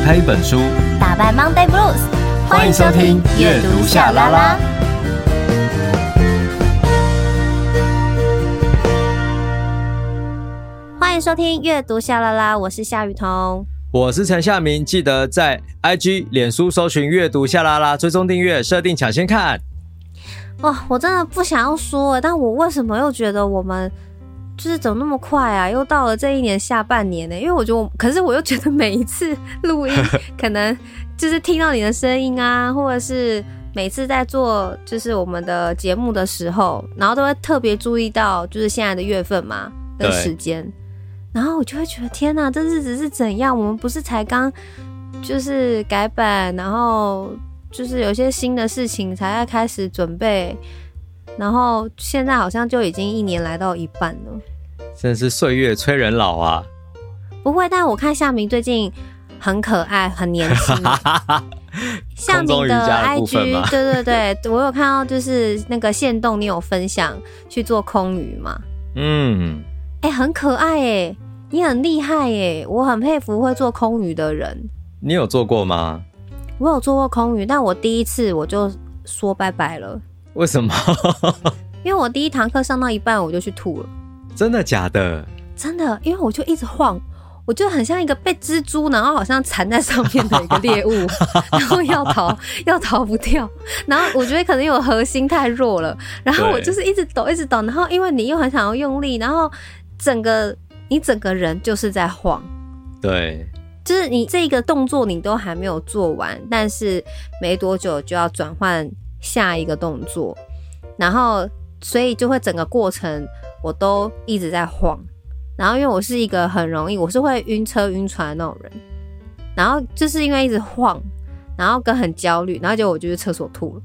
打开一本书，打败 Monday Blues。欢迎收听阅读夏拉拉。欢迎收听阅读夏拉拉，我是夏雨桐，我是陈夏明。记得在 IG、脸书搜寻阅读夏拉拉，追踪订阅，设定抢先看。哇、哦，我真的不想要说，但我为什么又觉得我们？就是怎么那么快啊？又到了这一年下半年呢？因为我觉得，可是我又觉得每一次录音，可能就是听到你的声音啊，或者是每次在做就是我们的节目的时候，然后都会特别注意到就是现在的月份嘛的时间，然后我就会觉得天哪，这日子是怎样？我们不是才刚就是改版，然后就是有些新的事情才要开始准备。然后现在好像就已经一年来到一半了，真的是岁月催人老啊！不会，但我看夏明最近很可爱，很年轻。夏明的 IG，对对对，我有看到，就是那个线动，你有分享去做空鱼吗？嗯，哎、欸，很可爱哎，你很厉害哎，我很佩服会做空鱼的人。你有做过吗？我有做过空鱼，但我第一次我就说拜拜了。为什么？因为我第一堂课上到一半我就去吐了。真的假的？真的，因为我就一直晃，我就很像一个被蜘蛛，然后好像缠在上面的一个猎物，然后要逃要逃不掉。然后我觉得可能我核心太弱了，然后我就是一直抖一直抖，然后因为你又很想要用力，然后整个你整个人就是在晃。对，就是你这个动作你都还没有做完，但是没多久就要转换。下一个动作，然后所以就会整个过程我都一直在晃，然后因为我是一个很容易我是会晕车晕船的那种人，然后就是因为一直晃，然后跟很焦虑，然后结果我就去厕所吐了，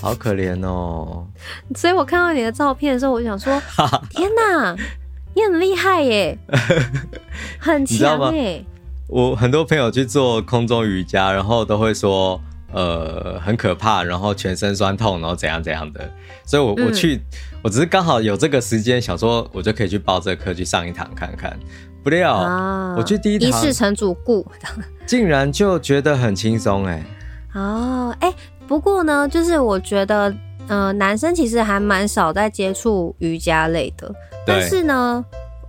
好可怜哦。所以我看到你的照片的时候，我就想说，天哪，你很厉害耶，很强耶。我很多朋友去做空中瑜伽，然后都会说。呃，很可怕，然后全身酸痛，然后怎样怎样的，所以我，我、嗯、我去，我只是刚好有这个时间，想说我就可以去报这个课去上一堂看看。不料，啊、我去第一堂，一试成主顾，竟然就觉得很轻松哎。哦，哎，不过呢，就是我觉得，呃，男生其实还蛮少在接触瑜伽类的，但是呢。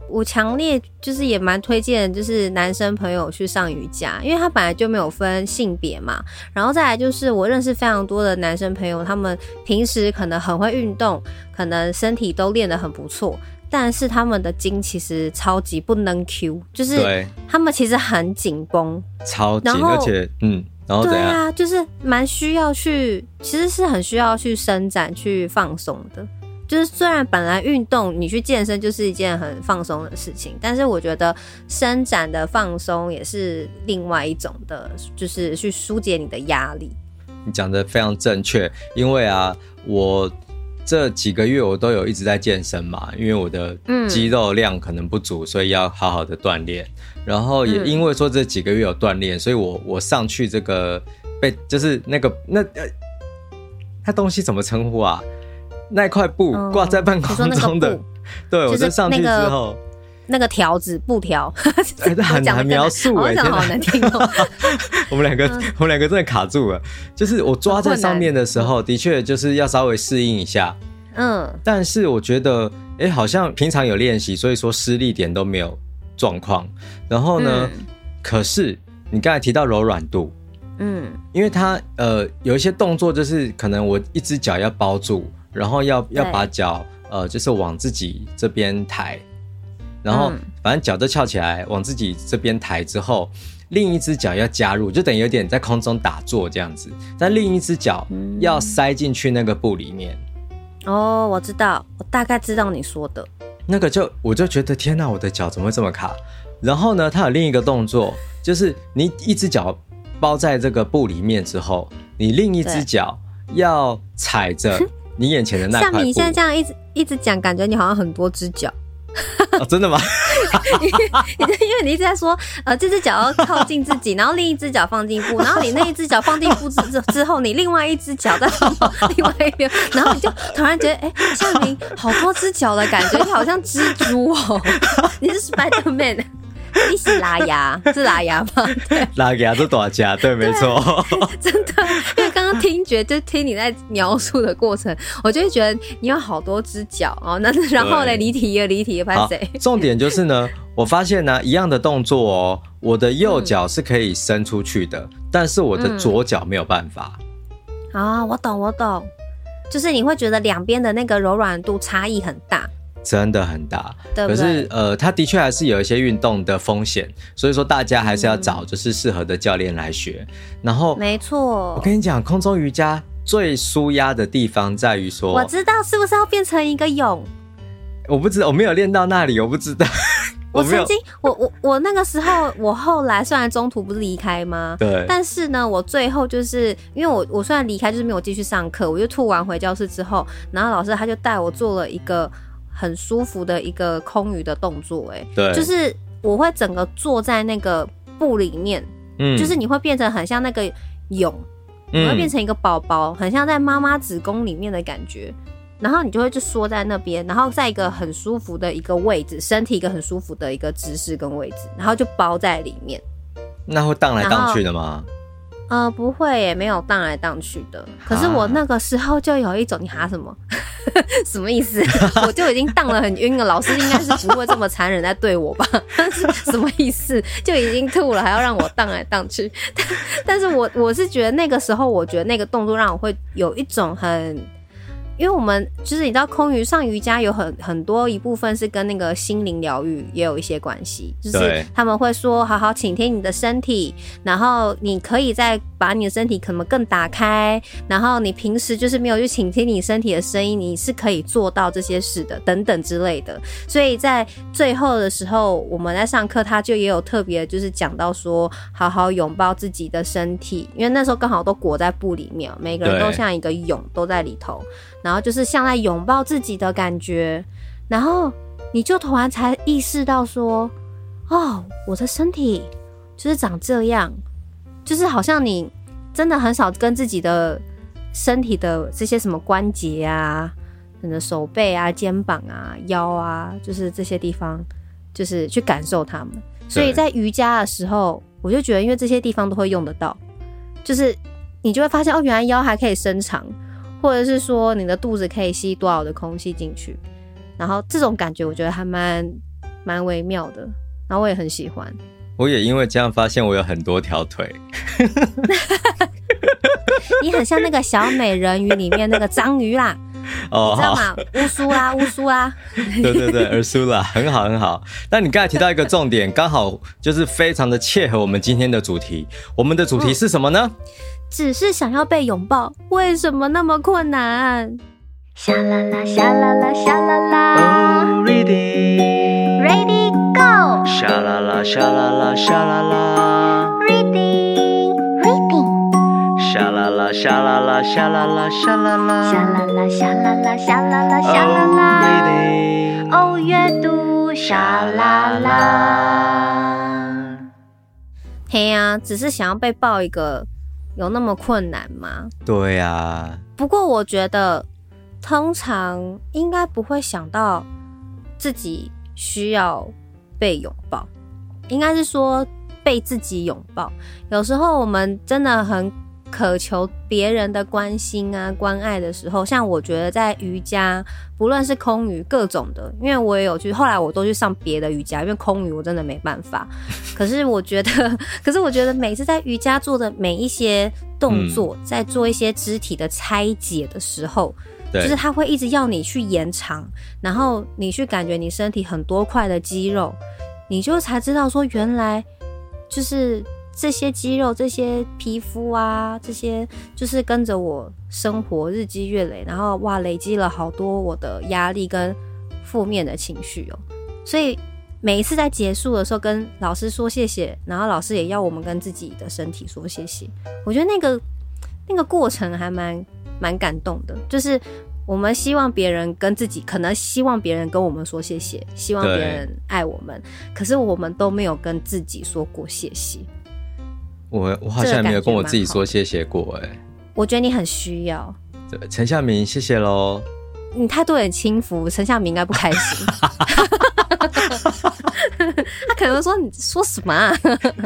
我强烈就是也蛮推荐，就是男生朋友去上瑜伽，因为他本来就没有分性别嘛。然后再来就是我认识非常多的男生朋友，他们平时可能很会运动，可能身体都练得很不错，但是他们的筋其实超级不能 Q，就是他们其实很紧绷，超紧，而且嗯，然后对啊，就是蛮需要去，其实是很需要去伸展、去放松的。就是虽然本来运动你去健身就是一件很放松的事情，但是我觉得伸展的放松也是另外一种的，就是去疏解你的压力。你讲的非常正确，因为啊，我这几个月我都有一直在健身嘛，因为我的肌肉量可能不足，所以要好好的锻炼。然后也因为说这几个月有锻炼，所以我我上去这个被就是那个那呃，那东西怎么称呼啊？那块布挂在半空中的，对，我就上去之后，那个条子布条，很难描述哎，好难听哦。我们两个，我们两个真的卡住了。就是我抓在上面的时候，的确就是要稍微适应一下。嗯，但是我觉得，哎，好像平常有练习，所以说施力点都没有状况。然后呢，可是你刚才提到柔软度，嗯，因为它呃有一些动作，就是可能我一只脚要包住。然后要要把脚呃，就是往自己这边抬，然后反正脚都翘起来，往自己这边抬之后，另一只脚要加入，就等于有点在空中打坐这样子，但另一只脚要塞进去那个布里面。哦，我知道，我大概知道你说的那个就，我就觉得天哪，我的脚怎么会这么卡？然后呢，它有另一个动作，就是你一只脚包在这个布里面之后，你另一只脚要踩着。你眼前的那块，像你现在这样一直一直讲，感觉你好像很多只脚。哦，真的吗？因为因为你一直在说，呃，这只脚要靠近自己，然后另一只脚放进布，然后你那一只脚放进布之之后，你另外一只脚再放到另外一边，然后你就突然觉得，哎、欸，夏明好多只脚的感觉，你好像蜘蛛哦，你是 Spider Man。一起拉牙是拉牙吗？对，拉牙是大家，对，没错。真的，刚刚听觉就听你在描述的过程，我就会觉得你有好多只脚哦。那然后呢，离题了，离题了，拍谁？重点就是呢，我发现呢，一样的动作哦，我的右脚是可以伸出去的，嗯、但是我的左脚没有办法。啊，我懂，我懂，就是你会觉得两边的那个柔软度差异很大。真的很大，对对，可是呃，它的确还是有一些运动的风险，所以说大家还是要找就是适合的教练来学。嗯、然后，没错，我跟你讲，空中瑜伽最舒压的地方在于说，我知道是不是要变成一个泳？我不知道，我没有练到那里，我不知道。我曾经，我我我那个时候，我后来虽然中途不是离开吗？对。但是呢，我最后就是因为我我虽然离开，就是没有继续上课，我就吐完回教室之后，然后老师他就带我做了一个。很舒服的一个空余的动作，哎，对，就是我会整个坐在那个布里面，嗯，就是你会变成很像那个蛹，嗯，你会变成一个宝宝，很像在妈妈子宫里面的感觉，然后你就会就缩在那边，然后在一个很舒服的一个位置，身体一个很舒服的一个姿势跟位置，然后就包在里面。那会荡来荡去的吗？呃，不会耶，没有荡来荡去的。可是我那个时候就有一种，你哈什么？什么意思？我就已经荡了很晕了，老师应该是不会这么残忍在对我吧？什么意思？就已经吐了，还要让我荡来荡去？但但是我我是觉得那个时候，我觉得那个动作让我会有一种很。因为我们就是你知道，空余上瑜伽有很很多一部分是跟那个心灵疗愈也有一些关系，就是他们会说好好倾听你的身体，然后你可以再把你的身体可能更打开，然后你平时就是没有去倾听你身体的声音，你是可以做到这些事的，等等之类的。所以在最后的时候，我们在上课，他就也有特别就是讲到说，好好拥抱自己的身体，因为那时候刚好都裹在布里面，每个人都像一个蛹都在里头。然后就是像在拥抱自己的感觉，然后你就突然才意识到说，哦，我的身体就是长这样，就是好像你真的很少跟自己的身体的这些什么关节啊，你的手背啊、肩膀啊、腰啊，就是这些地方，就是去感受它们。所以在瑜伽的时候，我就觉得，因为这些地方都会用得到，就是你就会发现，哦，原来腰还可以伸长。或者是说你的肚子可以吸多少的空气进去，然后这种感觉我觉得还蛮蛮微妙的，然后我也很喜欢。我也因为这样发现我有很多条腿。你很像那个小美人鱼里面那个章鱼啦，哦，你知道吗？乌苏拉，乌苏拉。对对对，尔苏拉，很好很好。但你刚才提到一个重点，刚好就是非常的切合我们今天的主题。我们的主题是什么呢？嗯只是想要被拥抱，为什么那么困难？沙啦啦，沙啦啦，沙啦啦。Oh。沙啦啦，沙啦啦，沙啦啦。，reading reading，。沙啦啦，沙啦啦，沙啦啦，沙啦啦。沙啦啦，沙啦啦，沙啦啦，沙啦啦。Oh, ready。哦，阅读沙啦啦。嘿呀，只是想要被抱一个。有那么困难吗？对呀、啊。不过我觉得，通常应该不会想到自己需要被拥抱，应该是说被自己拥抱。有时候我们真的很。渴求别人的关心啊、关爱的时候，像我觉得在瑜伽，不论是空余各种的，因为我也有去，后来我都去上别的瑜伽，因为空余我真的没办法。可是我觉得，可是我觉得每次在瑜伽做的每一些动作，嗯、在做一些肢体的拆解的时候，就是他会一直要你去延长，然后你去感觉你身体很多块的肌肉，你就才知道说原来就是。这些肌肉、这些皮肤啊，这些就是跟着我生活日积月累，然后哇，累积了好多我的压力跟负面的情绪哦。所以每一次在结束的时候，跟老师说谢谢，然后老师也要我们跟自己的身体说谢谢。我觉得那个那个过程还蛮蛮感动的，就是我们希望别人跟自己，可能希望别人跟我们说谢谢，希望别人爱我们，可是我们都没有跟自己说过谢谢。我我好像没有跟我自己说谢谢过哎，我觉得你很需要。对，陈夏明，谢谢喽。你态度很轻浮，陈夏明应该不开心。他可能说你说什么啊？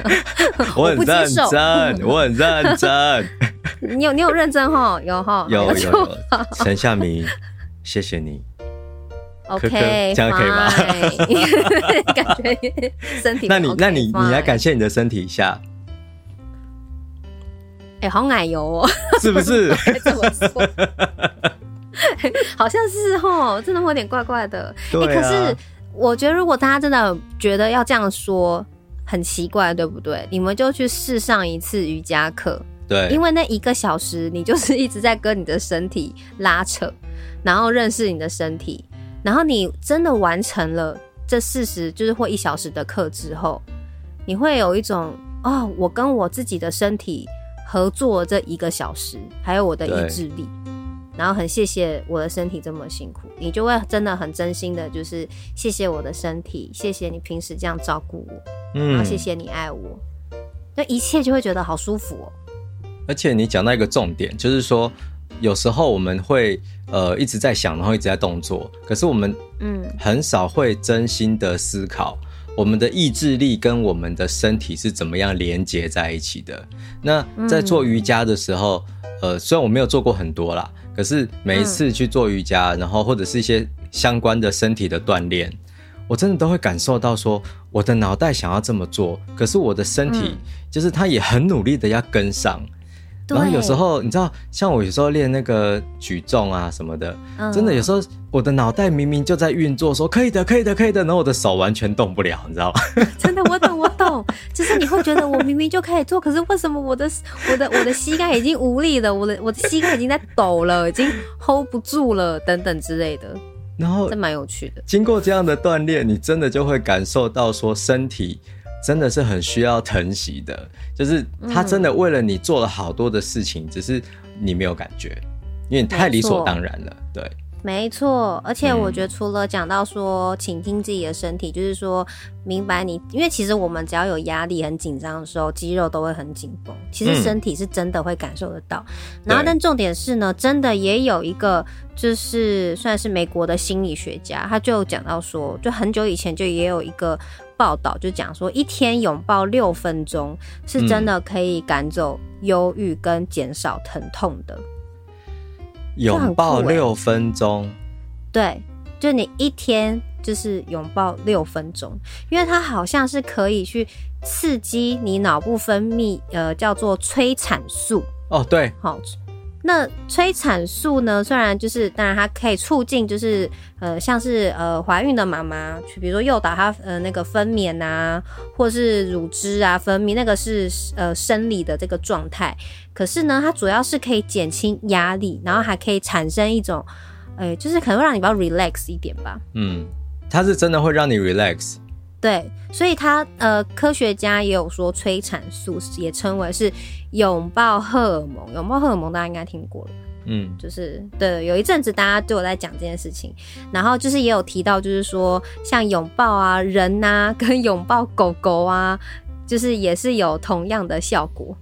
我很认真，我很认真。你有你有认真哈？有哈？有有有。陈夏明，谢谢你。OK，这样可以吗？感觉身体。那你那你你来感谢你的身体一下。哎，好奶油哦，是不是？好像是哦，真的会有点怪怪的。对啊。可是我觉得，如果大家真的觉得要这样说很奇怪，对不对？你们就去试上一次瑜伽课。对。因为那一个小时，你就是一直在跟你的身体拉扯，然后认识你的身体，然后你真的完成了这四十，就是或一小时的课之后，你会有一种哦，我跟我自己的身体。合作这一个小时，还有我的意志力，然后很谢谢我的身体这么辛苦，你就会真的很真心的，就是谢谢我的身体，谢谢你平时这样照顾我，嗯，然后谢谢你爱我，那一切就会觉得好舒服哦。而且你讲到一个重点，就是说有时候我们会呃一直在想，然后一直在动作，可是我们嗯很少会真心的思考。我们的意志力跟我们的身体是怎么样连接在一起的？那在做瑜伽的时候，嗯、呃，虽然我没有做过很多啦，可是每一次去做瑜伽，然后或者是一些相关的身体的锻炼，我真的都会感受到说，我的脑袋想要这么做，可是我的身体就是他也很努力的要跟上。然后有时候你知道，像我有时候练那个举重啊什么的，嗯、真的有时候我的脑袋明明就在运作，说可以的，可以的，可以的，然后我的手完全动不了，你知道吗？真的，我懂，我懂，就是你会觉得我明明就可以做，可是为什么我的我的我的膝盖已经无力了，我的我的膝盖已经在抖了，已经 hold 不住了，等等之类的。然后，这蛮有趣的。经过这样的锻炼，你真的就会感受到说身体。真的是很需要疼惜的，就是他真的为了你做了好多的事情，嗯、只是你没有感觉，因为你太理所当然了。对，没错。而且我觉得除了讲到说倾听自己的身体，嗯、就是说明白你，因为其实我们只要有压力、很紧张的时候，肌肉都会很紧绷。其实身体是真的会感受得到。嗯、然后，但重点是呢，真的也有一个，就是算是美国的心理学家，他就讲到说，就很久以前就也有一个。报道就讲说，一天拥抱六分钟是真的可以赶走忧郁跟减少疼痛的。拥抱六分钟，对，就你一天就是拥抱六分钟，因为它好像是可以去刺激你脑部分泌，呃，叫做催产素。哦，对，好。那催产素呢？虽然就是，当然它可以促进，就是呃，像是呃怀孕的妈妈，去比如说诱导她呃那个分娩啊，或是乳汁啊分泌，那个是呃生理的这个状态。可是呢，它主要是可以减轻压力，然后还可以产生一种，哎、呃，就是可能会让你比较 relax 一点吧。嗯，它是真的会让你 relax。对，所以它呃，科学家也有说，催产素也称为是拥抱荷尔蒙。拥抱荷尔蒙大家应该听过了，嗯，就是对，有一阵子大家都有在讲这件事情，然后就是也有提到，就是说像拥抱啊人啊，跟拥抱狗狗啊，就是也是有同样的效果。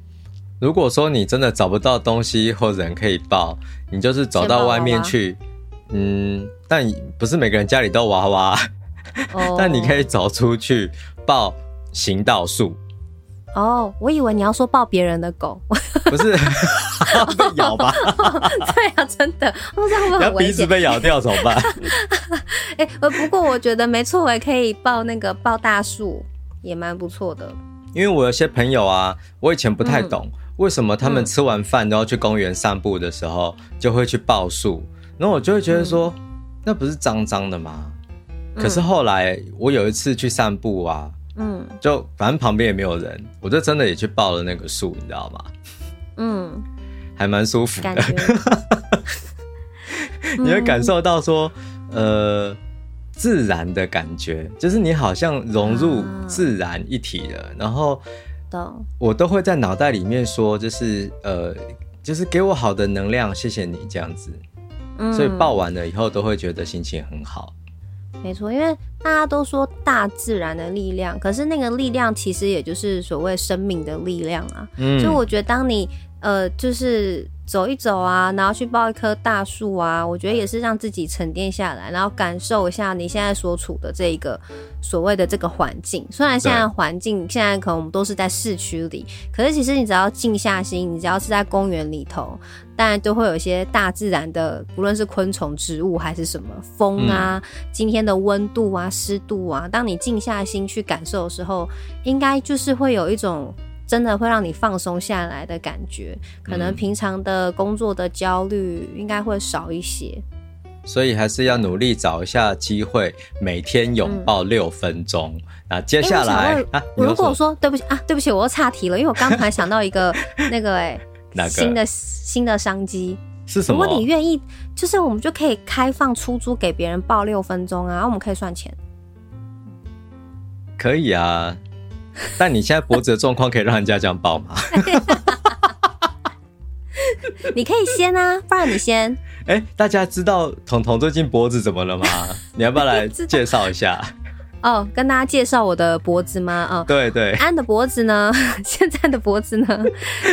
如果说你真的找不到东西或人可以抱，你就是走到外面去，嗯，但不是每个人家里都有娃娃。但你可以走出去抱行道树。哦，我以为你要说抱别人的狗，不是 被咬吧？对啊，真的，我这样会很危险？要鼻子被咬掉怎么办？哎、欸，不过我觉得没错，我也可以抱那个抱大树，也蛮不错的。因为我有些朋友啊，我以前不太懂、嗯、为什么他们吃完饭都要去公园散步的时候就会去抱树，然后我就会觉得说，嗯、那不是脏脏的吗？可是后来我有一次去散步啊，嗯，就反正旁边也没有人，我就真的也去抱了那个树，你知道吗？嗯，还蛮舒服的，你会感受到说，呃，自然的感觉，就是你好像融入自然一体了。然后，我都会在脑袋里面说，就是呃，就是给我好的能量，谢谢你这样子。所以抱完了以后都会觉得心情很好。没错，因为大家都说大自然的力量，可是那个力量其实也就是所谓生命的力量啊。嗯，所以我觉得当你呃，就是走一走啊，然后去抱一棵大树啊，我觉得也是让自己沉淀下来，然后感受一下你现在所处的这一个所谓的这个环境。虽然现在环境现在可能我们都是在市区里，可是其实你只要静下心，你只要是在公园里头，当然都会有一些大自然的，不论是昆虫、植物还是什么风啊，嗯、今天的温度啊、湿度啊，当你静下心去感受的时候，应该就是会有一种。真的会让你放松下来的感觉，可能平常的工作的焦虑应该会少一些，嗯，所以还是要努力找一下机会，每天拥抱六分钟。嗯、那接下来，欸、啊，如果说对不起啊，对不起，我又岔题了，因为我刚才想到一个 那个哎、欸，新的新的商机是什么？如果你愿意，就是我们就可以开放出租给别人抱六分钟啊，我们可以算钱。可以啊。但你现在脖子的状况可以让人家这样抱吗？你可以先啊，不然你先。哎、欸，大家知道彤彤最近脖子怎么了吗？你要不要来介绍一下？哦，跟大家介绍我的脖子吗？哦，对对，安的脖子呢？现在的脖子呢，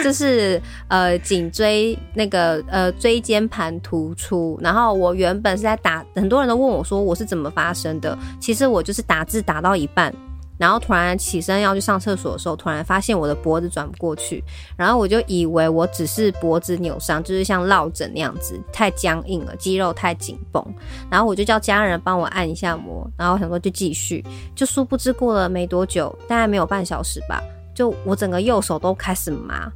就是呃颈椎那个呃椎间盘突出。然后我原本是在打，很多人都问我说我是怎么发生的。其实我就是打字打到一半。然后突然起身要去上厕所的时候，突然发现我的脖子转不过去，然后我就以为我只是脖子扭伤，就是像落枕那样子，太僵硬了，肌肉太紧绷。然后我就叫家人帮我按一下摩，然后我想说就继续，就殊不知过了没多久，大概没有半小时吧，就我整个右手都开始麻，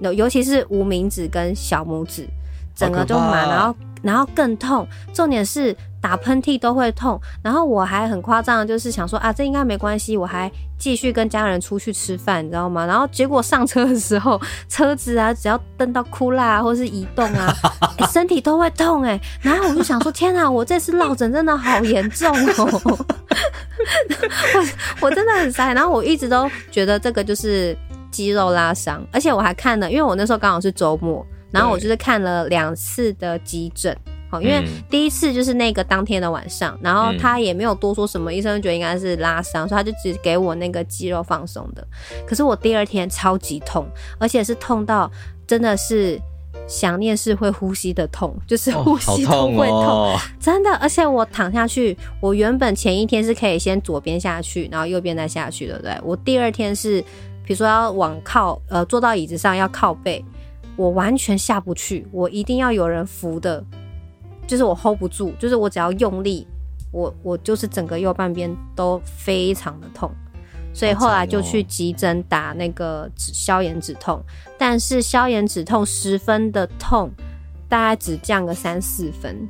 尤尤其是无名指跟小拇指，整个就麻，然后然后更痛，重点是。打喷嚏都会痛，然后我还很夸张，就是想说啊，这应该没关系，我还继续跟家人出去吃饭，你知道吗？然后结果上车的时候，车子啊，只要蹬到哭啦啊，或是移动啊，欸，身体都会痛哎。然后我就想说，天啊，我这次落枕真的好严重哦，我 我真的很塞。然后我一直都觉得这个就是肌肉拉伤，而且我还看了，因为我那时候刚好是周末，然后我就是看了两次的急诊。因为第一次就是那个当天的晚上，然后他也没有多说什么，医生觉得应该是拉伤，所以他就只给我那个肌肉放松的。可是我第二天超级痛，而且是痛到真的是想念是会呼吸的痛，就是呼吸都会痛，真的。而且我躺下去，我原本前一天是可以先左边下去，然后右边再下去，对不对？我第二天是，比如说要往靠呃坐到椅子上要靠背，我完全下不去，我一定要有人扶的。就是我 hold 不住，就是我只要用力，我我就是整个右半边都非常的痛，所以后来就去急诊打那个止消炎止痛，但是消炎止痛十分的痛，大概只降个三四分。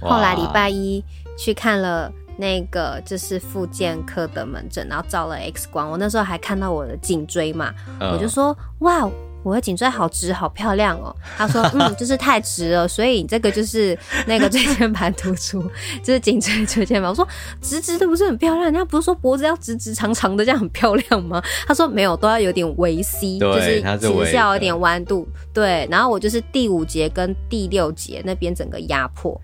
后来礼拜一去看了那个就是复健科的门诊，然后照了 X 光，我那时候还看到我的颈椎嘛，我就说哇。我的颈椎好直，好漂亮哦。他说，嗯，就是太直了，所以你这个就是那个椎间盘突出，就是颈椎椎间盘。我说，直直的不是很漂亮？人家不是说脖子要直直长长的这样很漂亮吗？他说没有，都要有点微 C，就是其实是要有点弯度。对，然后我就是第五节跟第六节那边整个压迫，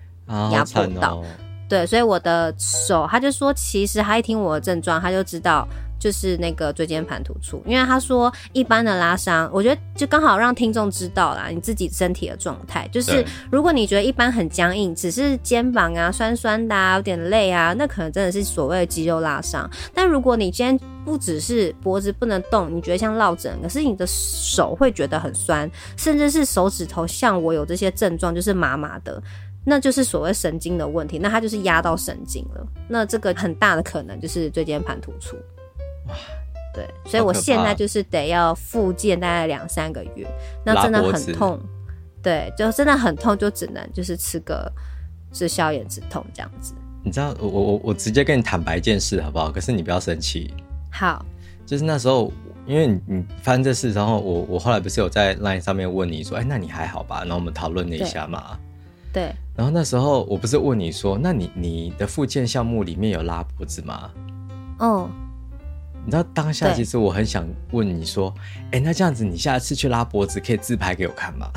压迫到。对，所以我的手，他就说，其实他一听我的症状，他就知道。就是那个椎间盘突出，因为他说一般的拉伤，我觉得就刚好让听众知道啦，你自己身体的状态。就是如果你觉得一般很僵硬，只是肩膀啊酸酸的啊，有点累啊，那可能真的是所谓的肌肉拉伤。但如果你今天不只是脖子不能动，你觉得像落枕，可是你的手会觉得很酸，甚至是手指头像我有这些症状，就是麻麻的，那就是所谓神经的问题，那它就是压到神经了。那这个很大的可能就是椎间盘突出。哇，对，所以我现在就是得要复健大概两三个月，那真的很痛，对，就真的很痛，就只能就是吃个治消炎止痛这样子。你知道，我我我直接跟你坦白一件事好不好？可是你不要生气。好，就是那时候，因为你你发生这事，然后我我后来不是有在 LINE 上面问你说，哎，那你还好吧？然后我们讨论了一下嘛。对。然后那时候我不是问你说，那你你的复健项目里面有拉脖子吗？哦。你知道当下其实我很想问你说，哎、欸，那这样子你下次去拉脖子可以自拍给我看吗？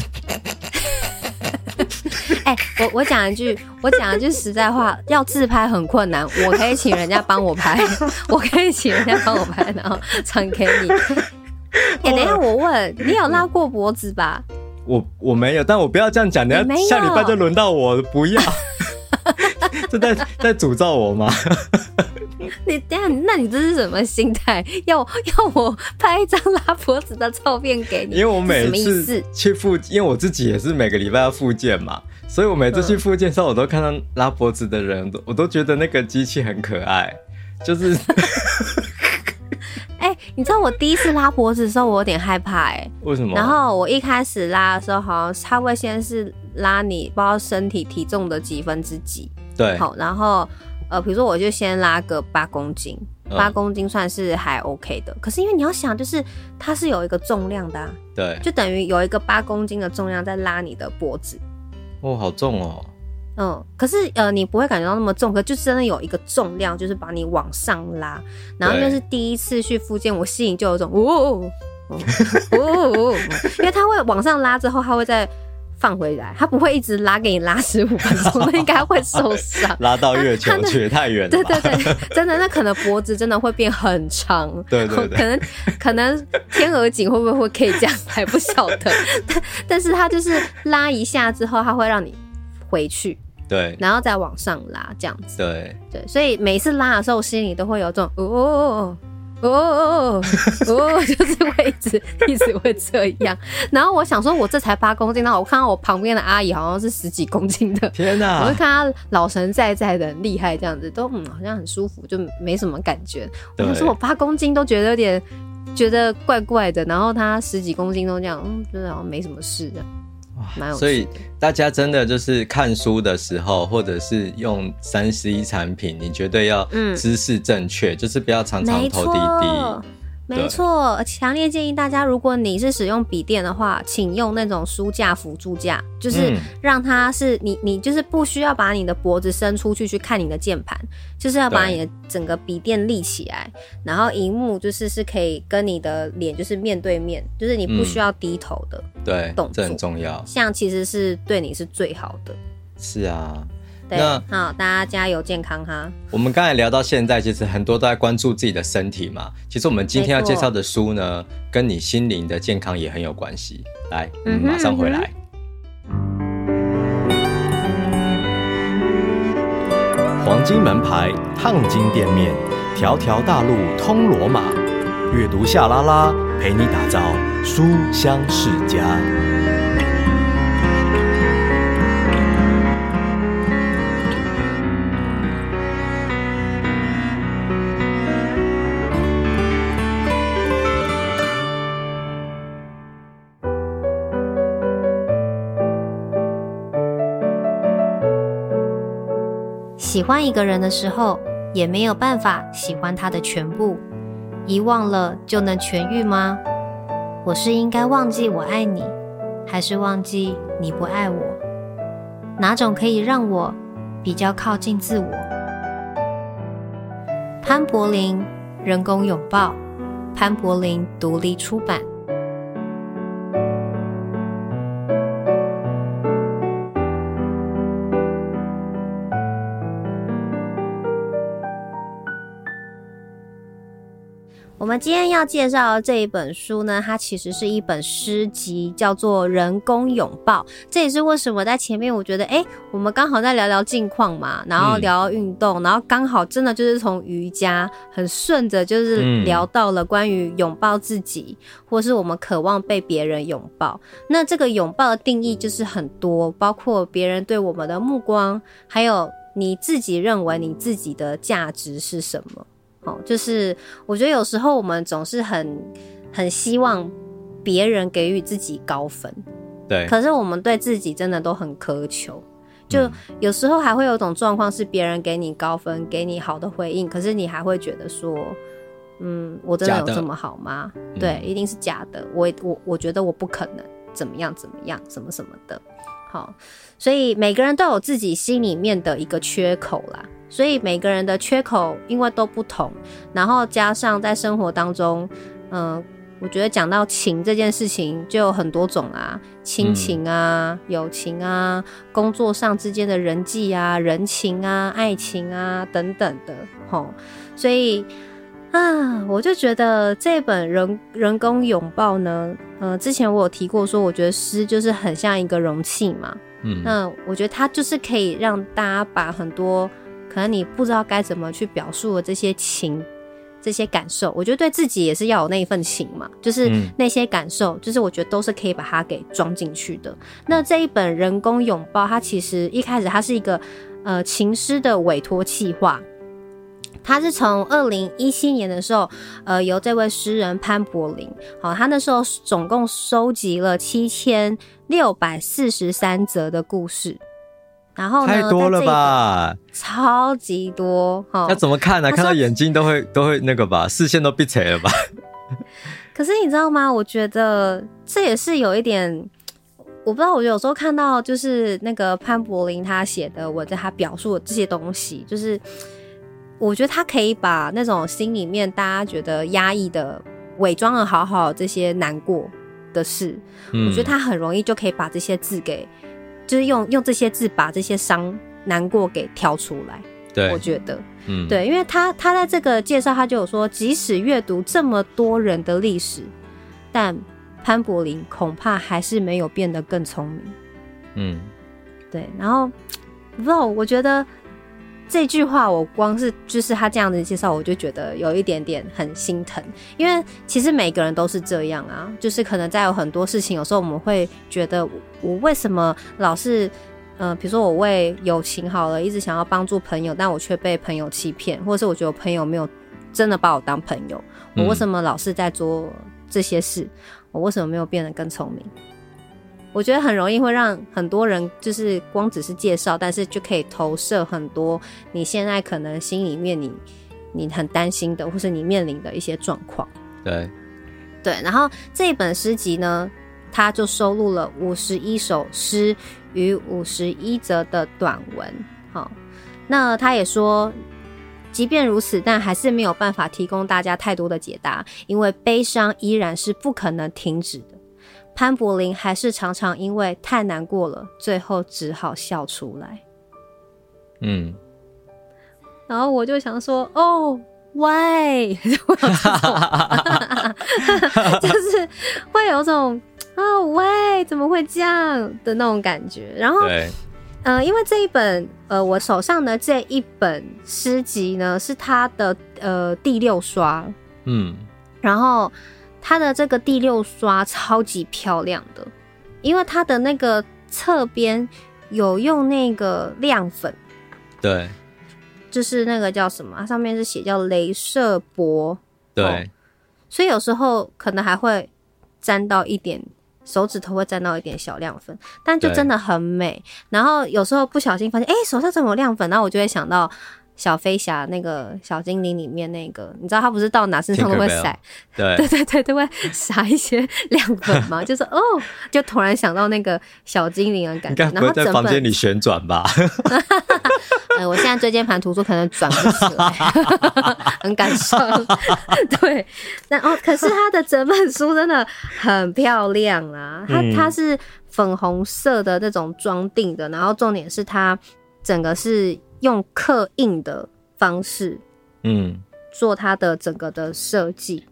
哎、欸，我我讲一句，我讲一句实在话，要自拍很困难，我可以请人家帮我拍，我可以请人家帮我拍，然后传给你。哎、欸，等一下我问你有拉过脖子吧？我我没有，但我不要这样讲，你要下礼拜就轮到我，不要，这在在诅咒我吗？你等下，那你这是什么心态？要 要我拍一张拉脖子的照片给你？因为我每次去复，因为我自己也是每个礼拜要复健嘛，所以我每次去复健的时候，我都看到拉脖子的人，我都觉得那个机器很可爱，就是。哎、欸，你知道我第一次拉脖子的时候，我有点害怕哎、欸。为什么？然后我一开始拉的时候，好像他会先是拉你，不知道身体体重的几分之几。对。好，然后呃，比如说我就先拉个八公斤，八公斤算是还 OK 的。嗯、可是因为你要想，就是它是有一个重量的、啊，对，就等于有一个八公斤的重量在拉你的脖子。哦，好重哦。嗯，可是呃，你不会感觉到那么重，可就真的有一个重量，就是把你往上拉。然后就是第一次去复健，我心里就有种哦哦哦，哦，因为它会往上拉之后，它会再放回来，它不会一直拉给你拉十五分钟，那应该会受伤。拉到月球去太远了。对对对，真的，那可能脖子真的会变很长。对对对，可能可能天鹅颈会不会会可以这样，还不晓得。但但是它就是拉一下之后，它会让你回去。对，然后再往上拉，这样子。对对，所以每次拉的时候，我心里都会有这种哦哦哦哦哦哦，就是会一直一直会这样。然后我想说，我这才八公斤，然后我看到我旁边的阿姨好像是十几公斤的，天哪！我就看她老神在在的，很厉害，这样子都嗯好像很舒服，就没什么感觉。我就说我八公斤都觉得有点觉得怪怪的，然后她十几公斤都这样，嗯，就是好像没什么事的。哇，所以大家真的就是看书的时候，或者是用三 C 产品，你绝对要姿势正确，嗯，就是不要常常头低低。没错，强烈建议大家，如果你是使用笔电的话，请用那种书架辅助架，就是让它是你，你就是不需要把你的脖子伸出去去看你的键盘，就是要把你的整个笔电立起来，然后荧幕就是是可以跟你的脸就是面对面，就是你不需要低头的，对，动作，这很重要。这样其实是对你是最好的。是啊。对，那好，大家加油健康哈。我们刚才聊到现在，其实很多都在关注自己的身体嘛。其实我们今天要介绍的书呢，跟你心灵的健康也很有关系。来，嗯，马上回来。黄金门牌，烫金店面，条条大路通罗马。阅读夏拉拉，陪你打造书香世家。喜欢一个人的时候，也没有办法喜欢他的全部。遗忘了就能痊愈吗？我是应该忘记我爱你，还是忘记你不爱我？哪种可以让我比较靠近自我？潘柏林人工拥抱，潘柏林独立出版。我们今天要介绍的这一本书呢，它其实是一本诗集，叫做《人工拥抱》。这也是为什么在前面我觉得，哎，我们刚好在聊聊近况嘛，然后聊运动，然后刚好真的就是从瑜伽很顺着，就是聊到了关于拥抱自己，或是我们渴望被别人拥抱。那这个拥抱的定义就是很多，包括别人对我们的目光，还有你自己认为你自己的价值是什么。哦，就是我觉得有时候我们总是很很希望别人给予自己高分，对，可是我们对自己真的都很苛求，就有时候还会有种状况是别人给你高分，给你好的回应，可是你还会觉得说，嗯，我真的有这么好吗？对，一定是假的，我我我觉得我不可能怎么样怎么样，什么什么的。好，所以每个人都有自己心里面的一个缺口啦。所以每个人的缺口因为都不同，然后加上在生活当中，嗯、呃，我觉得讲到情这件事情就有很多种啊，亲情啊、嗯、友情啊、工作上之间的人际啊、人情啊、爱情啊等等的，吼。所以啊，我就觉得这本人人工拥抱呢，呃，之前我有提过说，我觉得诗就是很像一个容器嘛，嗯，那我觉得它就是可以让大家把很多可能你不知道该怎么去表述的这些情。这些感受，我觉得对自己也是要有那一份情嘛，就是那些感受，嗯、就是我觉得都是可以把它给装进去的。那这一本人工拥抱，它其实一开始它是一个呃情诗的委托企划，它是从二零一七年的时候，呃由这位诗人潘柏林，好，他那时候总共收集了七千六百四十三则的故事。然后呢，太多了吧，超级多哈！要怎么看呢、啊？看到眼睛都会都会那个吧，视线都闭起来了吧？可是你知道吗？我觉得这也是有一点，我不知道。我有时候看到就是那个潘柏林他写的，我在他表述的这些东西，就是我觉得他可以把那种心里面大家觉得压抑的、伪装的好好这些难过的事，嗯、我觉得他很容易就可以把这些字给。就是用用这些字把这些伤难过给挑出来，对，我觉得，嗯，对，因为他他在这个介绍他就有说，即使阅读这么多人的历史，但潘柏林恐怕还是没有变得更聪明，嗯，对，然后不知道，我觉得。这句话我光是就是他这样子介绍，我就觉得有一点点很心疼，因为其实每个人都是这样啊，就是可能在有很多事情，有时候我们会觉得我为什么老是，呃，比如说我为友情好了，一直想要帮助朋友，但我却被朋友欺骗，或者是我觉得我朋友没有真的把我当朋友，我为什么老是在做这些事？我为什么没有变得更聪明？我觉得很容易会让很多人就是光只是介绍，但是就可以投射很多你现在可能心里面你你很担心的，或是你面临的一些状况。对对，然后这一本诗集呢，它就收录了五十一首诗与五十一则的短文。好，那他也说，即便如此，但还是没有办法提供大家太多的解答，因为悲伤依然是不可能停止的。潘柏林还是常常因为太难过了，最后只好笑出来。嗯，然后我就想说，哦，喂，就是会有种，哦，喂，怎么会这样的那种感觉？然后，嗯呃，因为这一本，呃，我手上的这一本诗集呢，是他的呃第六刷，嗯，然后。它的这个第六刷超级漂亮的，因为它的那个侧边有用那个亮粉，对，就是那个叫什么，它上面是写叫镭射箔，对、哦，所以有时候可能还会沾到一点手指头会沾到一点小亮粉，但就真的很美。然后有时候不小心发现，哎、欸，手上怎么有亮粉？然后我就会想到。小飞侠那个小精灵里面那个，你知道他不是到哪身上都会撒，对 对对对，都会撒一些亮粉吗？就是哦，就突然想到那个小精灵的感觉。然后在房间里旋转吧。嗯，我现在椎间盘突出可能转不起来，很感伤。对，然后可是他的整本书真的很漂亮啊，它它是粉红色的那种装订的，然后重点是它整个是。用刻印的方式，嗯，做它的整个的设计，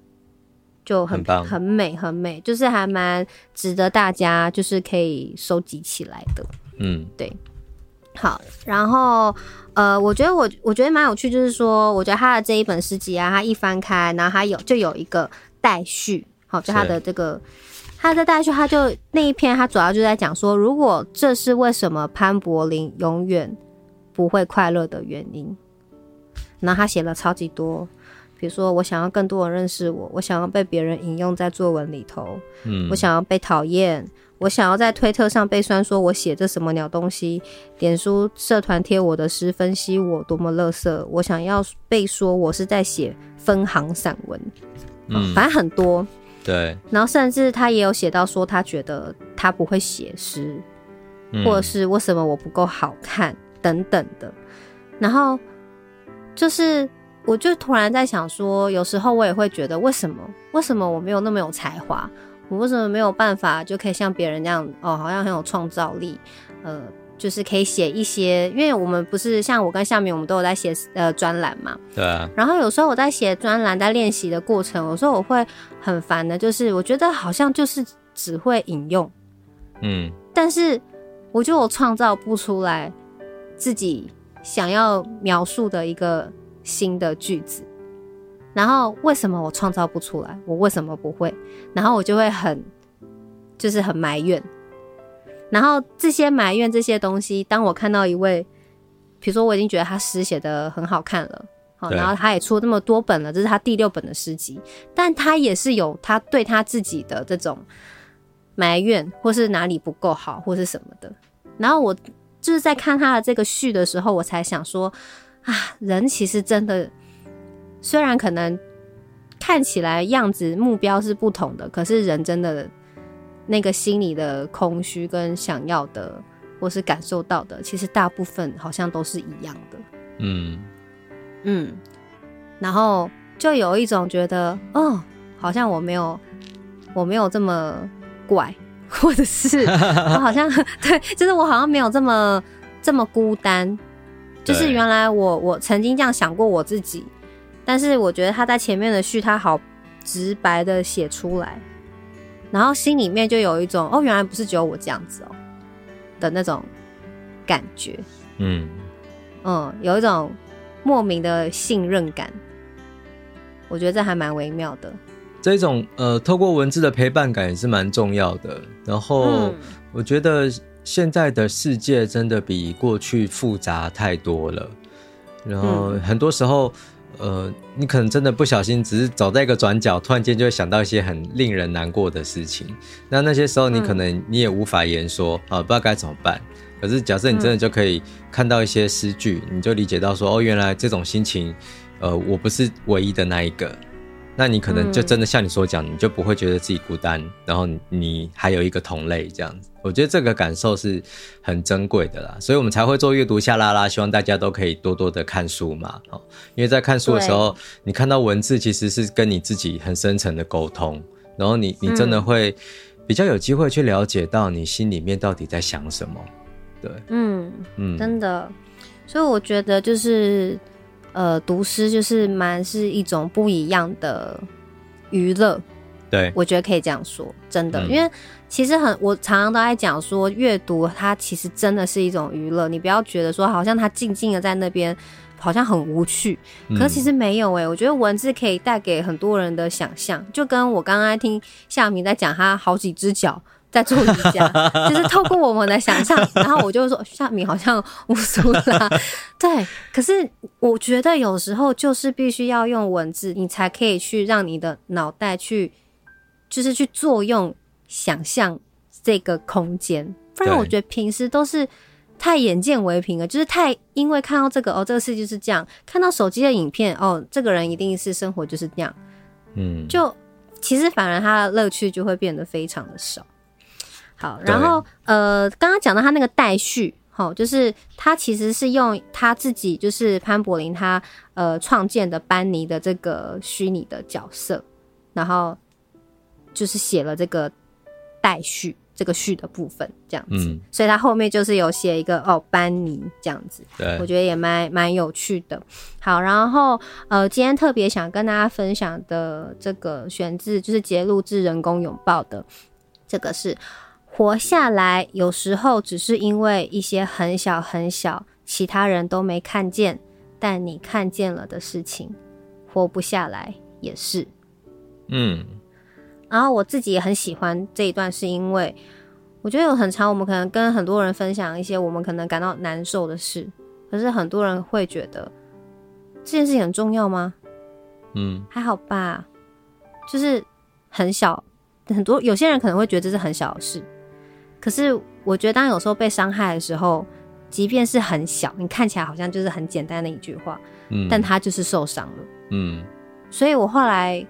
就很很棒，很美，很美，就是还蛮值得大家就是可以收集起来的，嗯，对。好，然后呃，我觉得我我觉得蛮有趣，就是说，我觉得他的这一本诗集啊，他一翻开，然后他有就有一个待续，好，就他的这个他的待续，他就那一篇，他主要就在讲说，如果这是为什么潘柏林永远。不会快乐的原因，然后他写了超级多，比如说我想要更多人认识我，我想要被别人引用在作文里头，嗯，我想要被讨厌，我想要在推特上被酸说我写这什么鸟东西，脸书社团贴我的诗分析我多么垃圾，我想要被说我是在写分行散文，嗯，反正很多，对，然后甚至他也有写到说他觉得他不会写诗，嗯，或者是为什么我不够好看。等等的，然后就是，我就突然在想说，有时候我也会觉得，为什么？为什么我没有那么有才华？我为什么没有办法就可以像别人那样哦，好像很有创造力？呃，就是可以写一些，因为我们不是像我跟夏明，我们都有在写呃专栏嘛。对啊。然后有时候我在写专栏，在练习的过程，有时候我会很烦的，就是我觉得好像就是只会引用，嗯，但是我觉得我创造不出来自己想要描述的一个新的句子。然后为什么我创造不出来？我为什么不会？然后我就会很，就是很埋怨。然后这些埋怨这些东西，当我看到一位，比如说我已经觉得他诗写的很好看了，好，然后他也出了那么多本了，这是他第六本的诗集，但他也是有他对他自己的这种埋怨，或是哪里不够好，或是什么的。然后我就是在看他的这个序的时候，我才想说啊，人其实真的，虽然可能看起来样子目标是不同的，可是人真的。那个心里的空虚跟想要的，或是感受到的，其实大部分好像都是一样的。嗯嗯，然后就有一种觉得，哦，好像我没有，我没有这么怪，或者是我 好像 对，就是我好像没有这么这么孤单。就是原来我我曾经这样想过我自己，但是我觉得他在前面的序，他好直白的写出来。然后心里面就有一种哦，原来不是只有我这样子哦的那种感觉，嗯嗯，有一种莫名的信任感，我觉得这还蛮微妙的。这种呃，透过文字的陪伴感也是蛮重要的。然后我觉得现在的世界真的比过去复杂太多了，然后很多时候。呃，你可能真的不小心，只是走在一个转角，突然间就会想到一些很令人难过的事情。那那些时候，你可能你也无法言说啊，不知道该怎么办。可是假设你真的就可以看到一些诗句，你就理解到说，哦，原来这种心情，呃，我不是唯一的那一个。那你可能就真的像你所讲，你就不会觉得自己孤单，然后你还有一个同类这样子。我觉得这个感受是很珍贵的啦，所以我们才会做阅读夏 LaLa，希望大家都可以多多的看书嘛。哦，因为在看书的时候，你看到文字其实是跟你自己很深层的沟通，然后你你真的会比较有机会去了解到你心里面到底在想什么。对，嗯嗯，真的，所以我觉得就是。呃，读诗就是蛮是一种不一样的娱乐，对，我觉得可以这样说，真的，嗯、因为其实很，我常常都在讲说，阅读它其实真的是一种娱乐，你不要觉得说好像它静静的在那边，好像很无趣，可是其实没有诶、欸，我觉得文字可以带给很多人的想象，就跟我刚刚听夏明在讲他好几只脚。在做瑜伽，就是透过我们的想象，然后我就说夏米好像乌苏拉，对。可是我觉得有时候就是必须要用文字，你才可以去让你的脑袋去，就是去作用想象这个空间。不然我觉得平时都是太眼见为凭了，就是太因为看到这个哦，这个世界就是这样，看到手机的影片哦，这个人一定是生活就是这样，嗯，就其实反而他的乐趣就会变得非常的少。好，然后呃，刚刚讲到他那个待续，哦，就是他其实是用他自己，就是潘柏林他呃创建的班尼的这个虚拟的角色，然后就是写了这个待续这个序的部分，这样子，嗯，所以他后面就是有写一个哦班尼这样子，对，我觉得也蛮蛮有趣的。好，然后呃，今天特别想跟大家分享的这个选自就是节录自人工拥抱的这个是。活下来，有时候只是因为一些很小很小，其他人都没看见，但你看见了的事情。活不下来也是，嗯。然后我自己也很喜欢这一段，是因为我觉得有很长，我们可能跟很多人分享一些我们可能感到难受的事，可是很多人会觉得这件事情很重要吗？嗯，还好吧，就是很小，很多有些人可能会觉得这是很小的事。可是我觉得，当有时候被伤害的时候，即便是很小，你看起来好像就是很简单的一句话，嗯，但他就是受伤了，嗯。所以我后来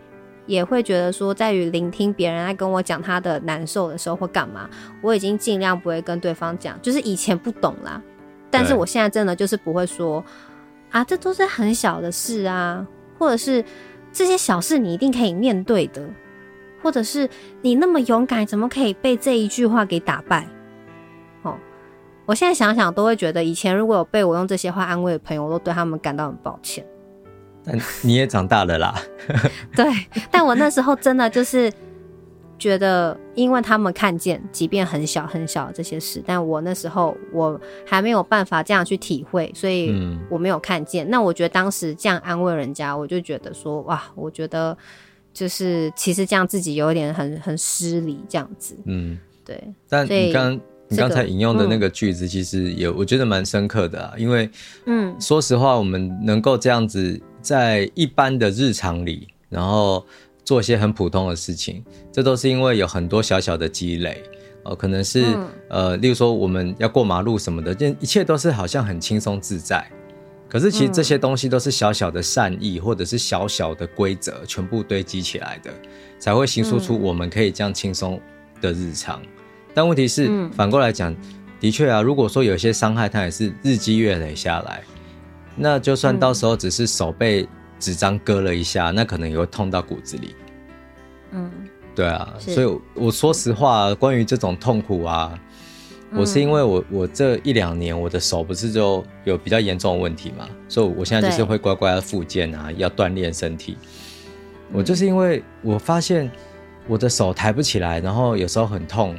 也会觉得说，在于聆听别人在跟我讲他的难受的时候或干嘛，我已经尽量不会跟对方讲，就是以前不懂啦，但是我现在真的就是不会说啊，这都是很小的事啊，或者是这些小事你一定可以面对的。或者是你那么勇敢，怎么可以被这一句话给打败？哦，我现在想想都会觉得，以前如果有被我用这些话安慰的朋友，我都对他们感到很抱歉。但你也长大了啦。对，但我那时候真的就是觉得，因为他们看见，即便很小很小的这些事，但我那时候我还没有办法这样去体会，所以我没有看见。嗯、那我觉得当时这样安慰人家，我就觉得说，哇，我觉得就是其实这样自己有点很很失礼这样子。嗯，对。但你刚。你刚才引用的那个句子，其实也我觉得蛮深刻的啊，因为，嗯，说实话，我们能够这样子在一般的日常里，然后做一些很普通的事情，这都是因为有很多小小的积累，哦，可能是呃，例如说我们要过马路什么的，这一切都是好像很轻松自在，可是其实这些东西都是小小的善意，或者是小小的规则，全部堆积起来的，才会形塑出我们可以这样轻松的日常。但问题是，嗯、反过来讲，的确啊，如果说有些伤害，它也是日积月累下来，那就算到时候只是手被纸张割了一下，嗯、那可能也会痛到骨子里。嗯，对啊，所以我说实话，关于这种痛苦啊，我是因为我我这一两年我的手不是就有比较严重的问题嘛，所以我现在就是会乖乖的复健啊，要锻炼身体。我就是因为我发现我的手抬不起来，然后有时候很痛。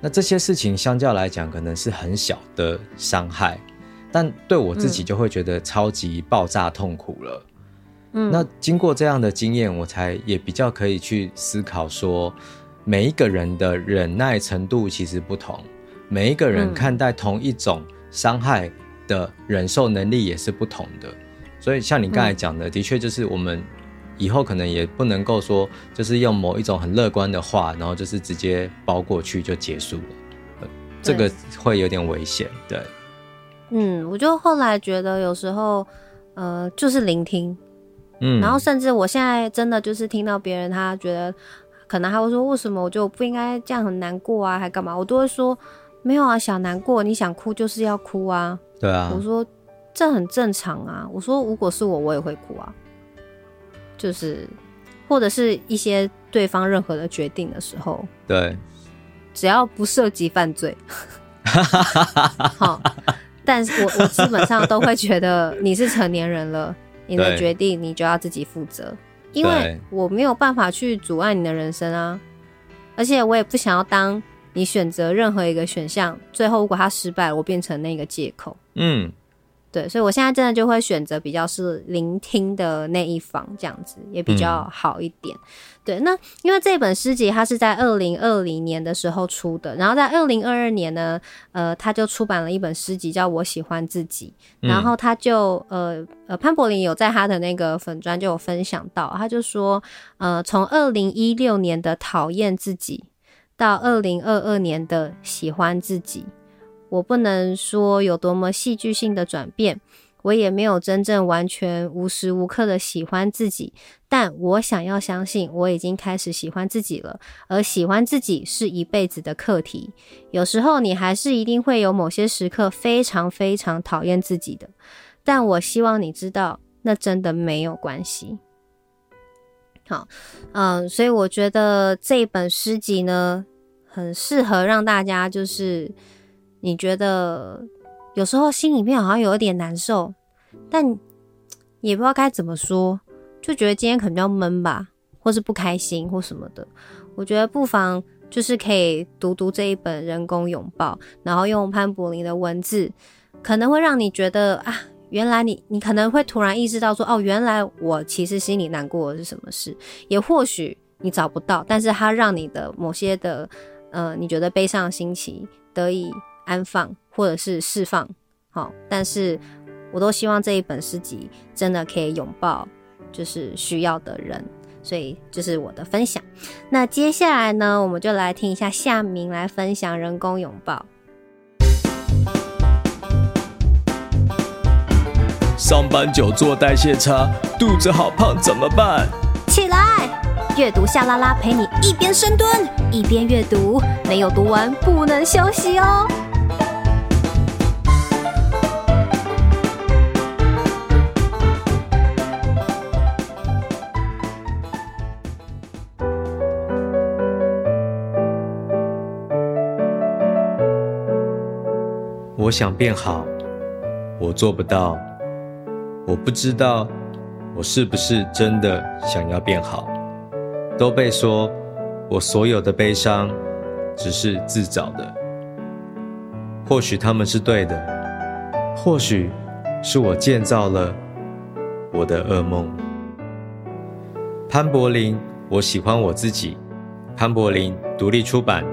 那这些事情相较来讲，可能是很小的伤害，但对我自己就会觉得超级爆炸痛苦了。嗯，那经过这样的经验，我才也比较可以去思考说，每一个人的忍耐程度其实不同，每一个人看待同一种伤害的忍受能力也是不同的。所以像你刚才讲的，的确就是我们。以后可能也不能够说，就是用某一种很乐观的话，然后就是直接包过去就结束了，呃，这个会有点危险。对，嗯，我就后来觉得有时候，呃，就是聆听，嗯，然后甚至我现在真的就是听到别人他觉得，可能他会说，为什么我就不应该这样很难过啊，还干嘛？我都会说没有啊，小难过，你想哭就是要哭啊。对啊，我说这很正常啊。我说如果是我，我也会哭啊。就是，或者是一些对方任何的决定的时候，对，只要不涉及犯罪，好，但是我我基本上都会觉得你是成年人了，你的决定你就要自己负责，因为我没有办法去阻碍你的人生啊，而且我也不想要当你选择任何一个选项，最后如果他失败了，我变成那个借口，嗯。对，所以我现在真的就会选择比较是聆听的那一方，这样子也比较好一点。嗯、对，那因为这本诗集它是在二零二零年的时候出的，然后在二零二二年呢，呃，他就出版了一本诗集叫《我喜欢自己》，然后他就呃呃潘柏林有在他的那个粉砖就有分享到，他就说，呃，从二零一六年的讨厌自己到二零二二年的喜欢自己。我不能说有多么戏剧性的转变，我也没有真正完全无时无刻的喜欢自己，但我想要相信我已经开始喜欢自己了。而喜欢自己是一辈子的课题，有时候你还是一定会有某些时刻非常非常讨厌自己的，但我希望你知道，那真的没有关系。好，嗯，所以我觉得这一本诗集呢，很适合让大家就是。你觉得有时候心里面好像有一点难受，但也不知道该怎么说，就觉得今天可能比较闷吧，或是不开心或什么的。我觉得不妨就是可以读读这一本《人工拥抱》，然后用潘柏霖的文字，可能会让你觉得啊，原来你你可能会突然意识到说，哦，原来我其实心里难过的是什么事，也或许你找不到，但是它让你的某些的呃，你觉得悲伤的心情得以。安放或者是释放，好，但是我都希望这一本诗集真的可以拥抱，就是需要的人，所以这是我的分享。那接下来呢，我们就来听一下夏明来分享人工拥抱。上班久坐代谢差，肚子好胖怎么办？起来，阅读夏拉拉陪你一边深蹲一边阅读，没有读完不能休息哦。我我想变好，我做不到。我不知道我是不是真的想要变好。都被说我所有的悲伤只是自找的。或许他们是对的，或许是我建造了我的噩梦。潘柏林，我喜欢我自己。潘柏林独立出版。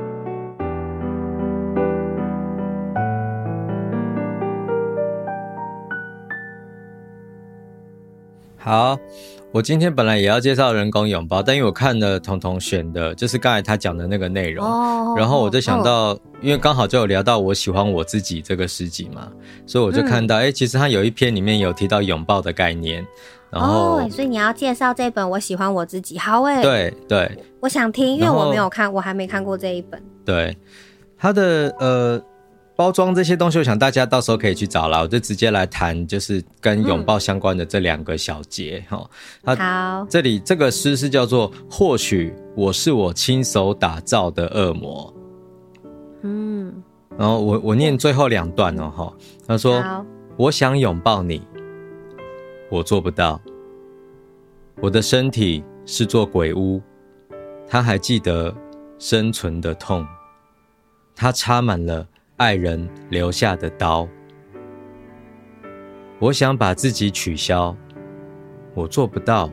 好，我今天本来也要介绍人工拥抱，但因为我看了彤彤选的，就是刚才他讲的那个内容，哦、然后我就想到，哦、因为刚好就有聊到我喜欢我自己这个诗集嘛，所以我就看到，哎、嗯，其实他有一篇里面有提到拥抱的概念，然后，哦、所以你要介绍这本我喜欢我自己，好诶，对对，我想听，因为我没有看，我还没看过这一本，对，他的呃。包装这些东西，我想大家到时候可以去找啦。我就直接来谈，就是跟拥抱相关的这两个小节哈。嗯、好，这里这个诗是叫做“或许我是我亲手打造的恶魔”。嗯，然后我我念最后两段哦哈。他说：“我想拥抱你，我做不到。我的身体是座鬼屋，它还记得生存的痛，它插满了。”爱人留下的刀，我想把自己取消，我做不到。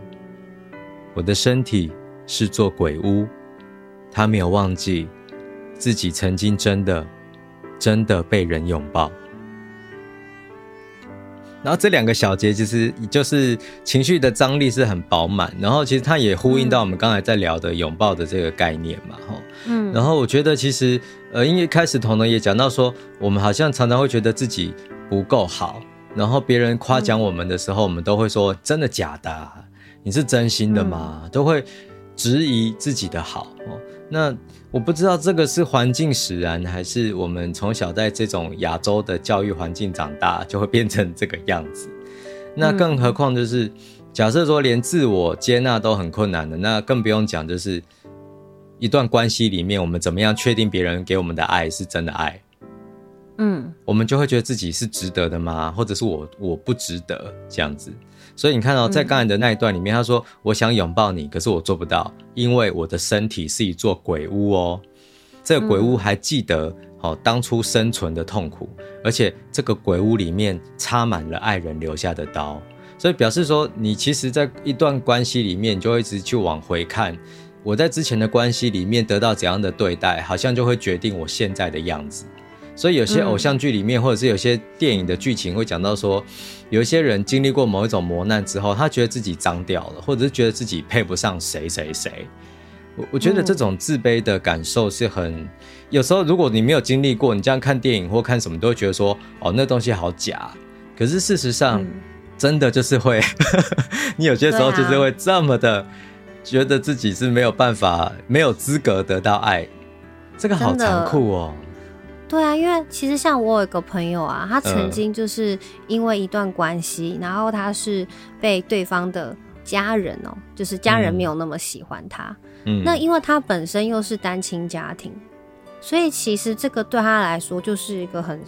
我的身体是座鬼屋，他没有忘记自己曾经真的、真的被人拥抱。然后这两个小节其实就是情绪的张力是很饱满，然后其实它也呼应到我们刚才在聊的拥抱的这个概念嘛，哈，嗯，然后我觉得其实呃，因为开始彤彤也讲到说，我们好像常常会觉得自己不够好，然后别人夸奖我们的时候，我们都会说真的假的啊？你是真心的吗？都会质疑自己的好哦，那。我不知道这个是环境使然，还是我们从小在这种亚洲的教育环境长大，就会变成这个样子。那更何况就是，假设说连自我接纳都很困难的，那更不用讲，就是一段关系里面，我们怎么样确定别人给我们的爱是真的爱？嗯，我们就会觉得自己是值得的吗？或者是我我不值得这样子？所以你看到在刚才的那一段里面，他说：“我想拥抱你，可是我做不到，因为我的身体是一座鬼屋哦。这个鬼屋还记得哦当初生存的痛苦，而且这个鬼屋里面插满了爱人留下的刀。所以表示说，你其实，在一段关系里面，你就会一直去往回看，我在之前的关系里面得到怎样的对待，好像就会决定我现在的样子。”所以有些偶像剧里面，或者是有些电影的剧情会讲到说，有一些人经历过某一种磨难之后，他觉得自己脏掉了，或者是觉得自己配不上谁谁谁。我我觉得这种自卑的感受是很，有时候如果你没有经历过，你这样看电影或看什么，都会觉得说，哦，那东西好假。可是事实上，真的就是会，你有些时候就是会这么的觉得自己是没有办法、没有资格得到爱，这个好残酷哦。对啊，因为其实像我有一个朋友啊，他曾经就是因为一段关系，嗯、然后他是被对方的家人哦，就是家人没有那么喜欢他。嗯，那因为他本身又是单亲家庭，所以其实这个对他来说就是一个很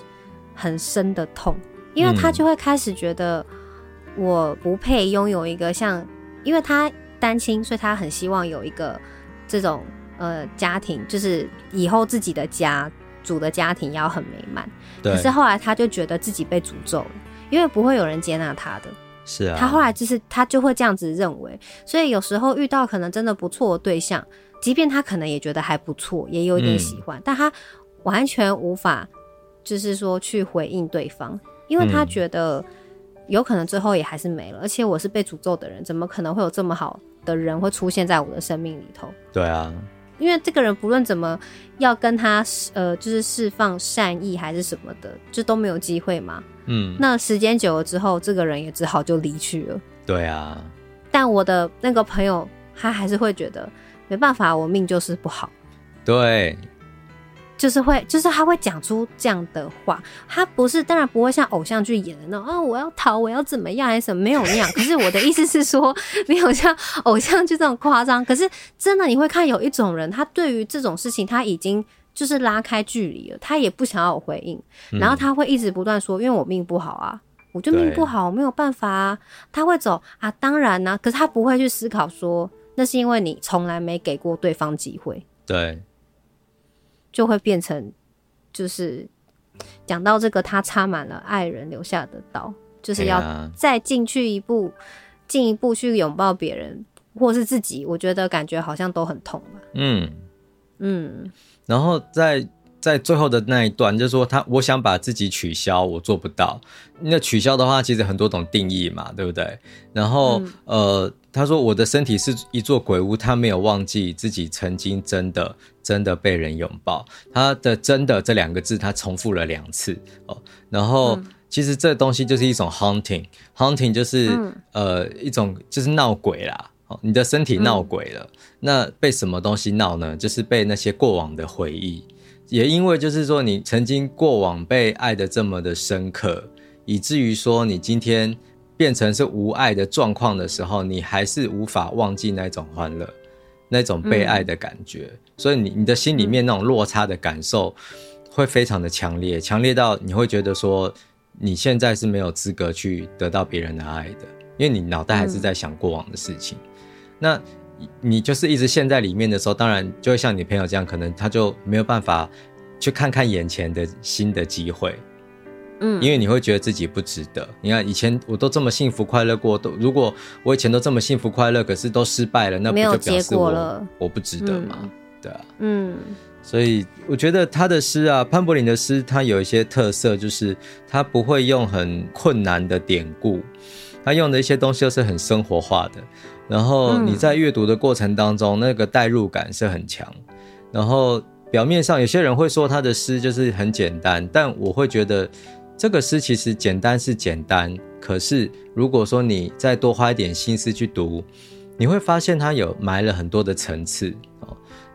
很深的痛，因为他就会开始觉得我不配拥有一个像，因为他单亲，所以他很希望有一个这种呃家庭，就是以后自己的家。主的家庭要很美满，可是后来他就觉得自己被诅咒了，因为不会有人接纳他的。是啊，他后来就是他就会这样子认为，所以有时候遇到可能真的不错的对象，即便他可能也觉得还不错，也有一点喜欢，嗯、但他完全无法就是说去回应对方，因为他觉得有可能最后也还是没了，而且我是被诅咒的人，怎么可能会有这么好的人会出现在我的生命里头？对啊。因为这个人不论怎么要跟他呃，就是释放善意还是什么的，就都没有机会嘛。嗯，那时间久了之后，这个人也只好就离去了。对啊。但我的那个朋友，他还是会觉得没办法，我命就是不好。对。就是会，就是他会讲出这样的话。他不是，当然不会像偶像剧演的那种啊，我要逃，我要怎么样，还是什么，没有那样。可是我的意思是说，没有像偶像剧这种夸张。可是真的，你会看有一种人，他对于这种事情，他已经就是拉开距离了，他也不想要有回应，然后他会一直不断说，因为我命不好啊，我就命不好，我没有办法啊，他会走啊，当然呢、啊，可是他不会去思考说，那是因为你从来没给过对方机会，对，就会变成就是讲到这个，他插满了爱人留下的刀，就是要再进去一步，进一步去拥抱别人或是自己，我觉得感觉好像都很痛吧，嗯嗯。然后在在最后的那一段，就是说他我想把自己取消，我做不到。那取消的话，其实很多种定义嘛，对不对？然后、嗯、呃，他说我的身体是一座鬼屋，他没有忘记自己曾经真的真的被人拥抱。他的“真的”这两个字，他重复了两次哦。然后、嗯、其实这东西就是一种 haunting，haunting 就是、嗯、呃一种就是闹鬼啦。你的身体闹鬼了，嗯，那被什么东西闹呢？就是被那些过往的回忆，也因为就是说你曾经过往被爱得这么的深刻，以至于说你今天变成是无爱的状况的时候，你还是无法忘记那种欢乐，那种被爱的感觉，所以你你的心里面那种落差的感受会非常的强烈，强烈到你会觉得说你现在是没有资格去得到别人的爱的，因为你脑袋还是在想过往的事情。那，你就是一直陷在里面的时候，当然就会像你朋友这样，可能他就没有办法去看看眼前的新的机会，嗯，因为你会觉得自己不值得。你看以前我都这么幸福快乐过，都如果我以前都这么幸福快乐，可是都失败了，那不就表示我我不值得吗？嗯、对啊，嗯，所以我觉得他的诗啊，潘柏林的诗，他有一些特色，就是他不会用很困难的典故，他用的一些东西都是很生活化的。然后你在阅读的过程当中，那个代入感是很强。然后表面上有些人会说他的诗就是很简单，但我会觉得这个诗其实简单是简单，可是如果说你再多花一点心思去读，你会发现它有埋了很多的层次。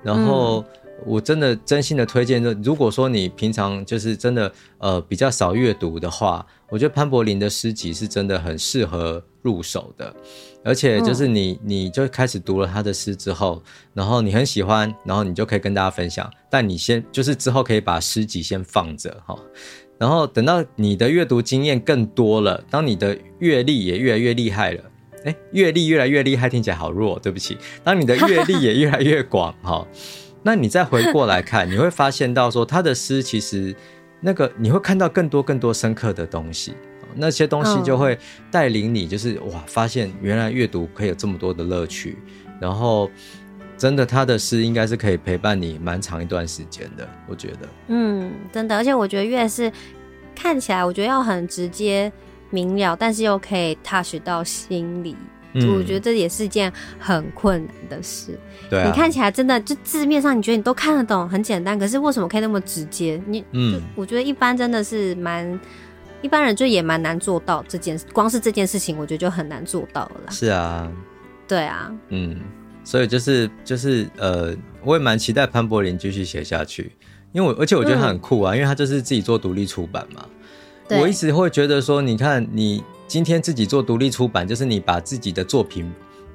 然后我真的真心的推荐，就如果说你平常就是真的呃比较少阅读的话，我觉得潘柏林的诗集是真的很适合入手的。而且就是你，你就开始读了他的诗之后，然后你很喜欢，然后你就可以跟大家分享。但你先就是之后可以把诗集先放着哈，然后等到你的阅读经验更多了，当你的阅历也越来越厉害了，哎，阅历越来越厉害听起来好弱，对不起。当你的阅历也越来越广哈，那你再回过来看，你会发现到说他的诗其实那个你会看到更多更多深刻的东西。那些东西就会带领你，就是哇，发现原来阅读可以有这么多的乐趣，然后真的他的诗应该是可以陪伴你蛮长一段时间的，我觉得。嗯，真的，而且我觉得越是看起来，我觉得要很直接明了，但是又可以 touch 到心里，嗯，我觉得这也是件很困难的事。对啊，你看起来真的就字面上你觉得你都看得懂，很简单，可是为什么可以那么直接？你嗯，我觉得一般真的是蛮。一般人就也蛮难做到这件事，光是这件事情，我觉得就很难做到了啦。是啊，对啊，嗯，所以就是就是呃，我也蛮期待潘柏林继续写下去，因为我而且我觉得他很酷啊，嗯、因为他就是自己做独立出版嘛。我一直会觉得说，你看你今天自己做独立出版，就是你把自己的作品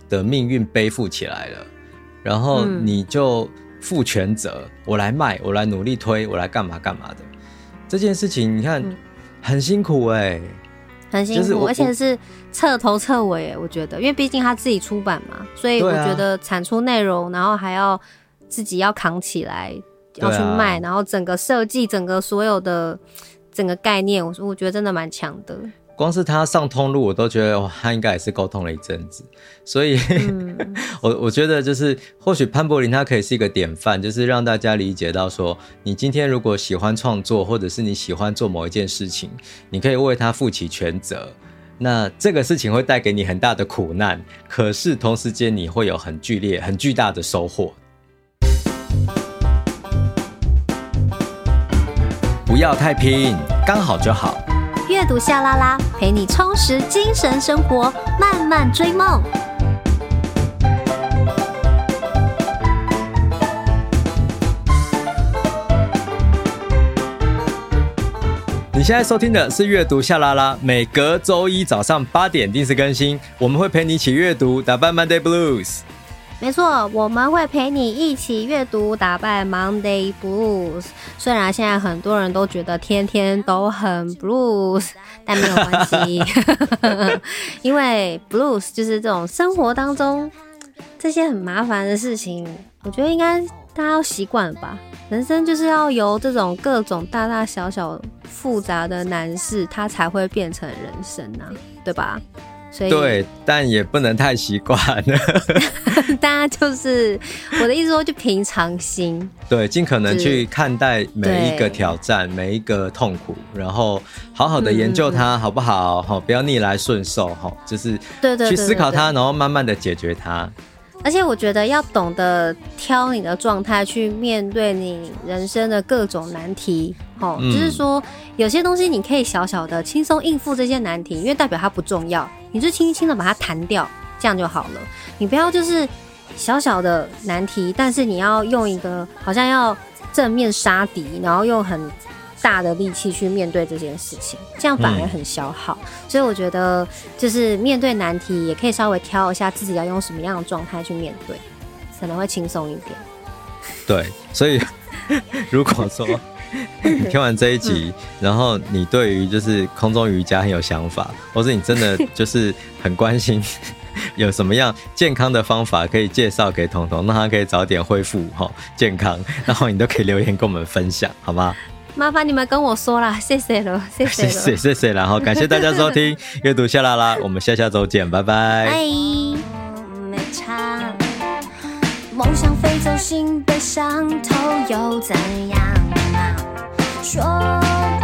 的命运背负起来了，然后你就负全责，我来卖，我来努力推，我来干嘛干嘛的。这件事情，你看。嗯很辛苦哎、欸，很辛苦，就是、而且是彻头彻尾哎，我觉得，因为毕竟他自己出版嘛，所以我觉得产出内容，然后还要自己要扛起来，要去卖，然后整个设计，整个所有的整个概念，我说我觉得真的蛮强的。光是他上通路，我都觉得，他应该也是沟通了一阵子，所以，嗯、我我觉得就是或许潘柏林他可以是一个典范，就是让大家理解到说，你今天如果喜欢创作，或者是你喜欢做某一件事情，你可以为他负起全责。那这个事情会带给你很大的苦难，可是同时间你会有很剧烈、很巨大的收获。不要太拼，刚好就好。阅读夏拉拉，陪你充实精神生活，慢慢追梦。你现在收听的是阅读夏拉拉，每隔周一早上八点定时更新，我们会陪你一起阅读，打败 Monday Blues。没错，我们会陪你一起阅读，打败 Monday Blues。虽然现在很多人都觉得天天都很 Blues，但没有关系，因为 Blues 就是这种生活当中这些很麻烦的事情，我觉得应该大家要习惯了吧。人生就是要由这种各种大大小小复杂的难事，它才会变成人生啊，对吧？所以对，但也不能太习惯了。大家就是我的意思说，就平常心。对，尽可能去看待每一个挑战，每一个痛苦，然后好好的研究它，好不好？好，不要逆来顺受，哈，就是对对，去思考它，然后慢慢的解决它。而且我觉得要懂得挑你的状态去面对你人生的各种难题，哦，就是说有些东西你可以小小的轻松应付这些难题，因为代表它不重要。你就轻轻的把它弹掉，这样就好了。你不要就是小小的难题，但是你要用一个好像要正面杀敌，然后用很大的力气去面对这件事情，这样反而很消耗。嗯。所以我觉得，就是面对难题，也可以稍微挑一下自己要用什么样的状态去面对，可能会轻松一点。对，所以如果说。你 听完这一集，嗯、然后你对于就是空中瑜伽很有想法，或是你真的 就是很关心 有什么样健康的方法可以介绍给彤彤，让他可以早点恢复哈健康，然后你都可以留言跟我们分享，好吗？麻烦你们跟我说啦，谢谢了，谢谢谢谢谢，然后感谢大家收听阅读下啦啦，我们下下周见，拜拜。梦想飞走心被伤透又怎样？说。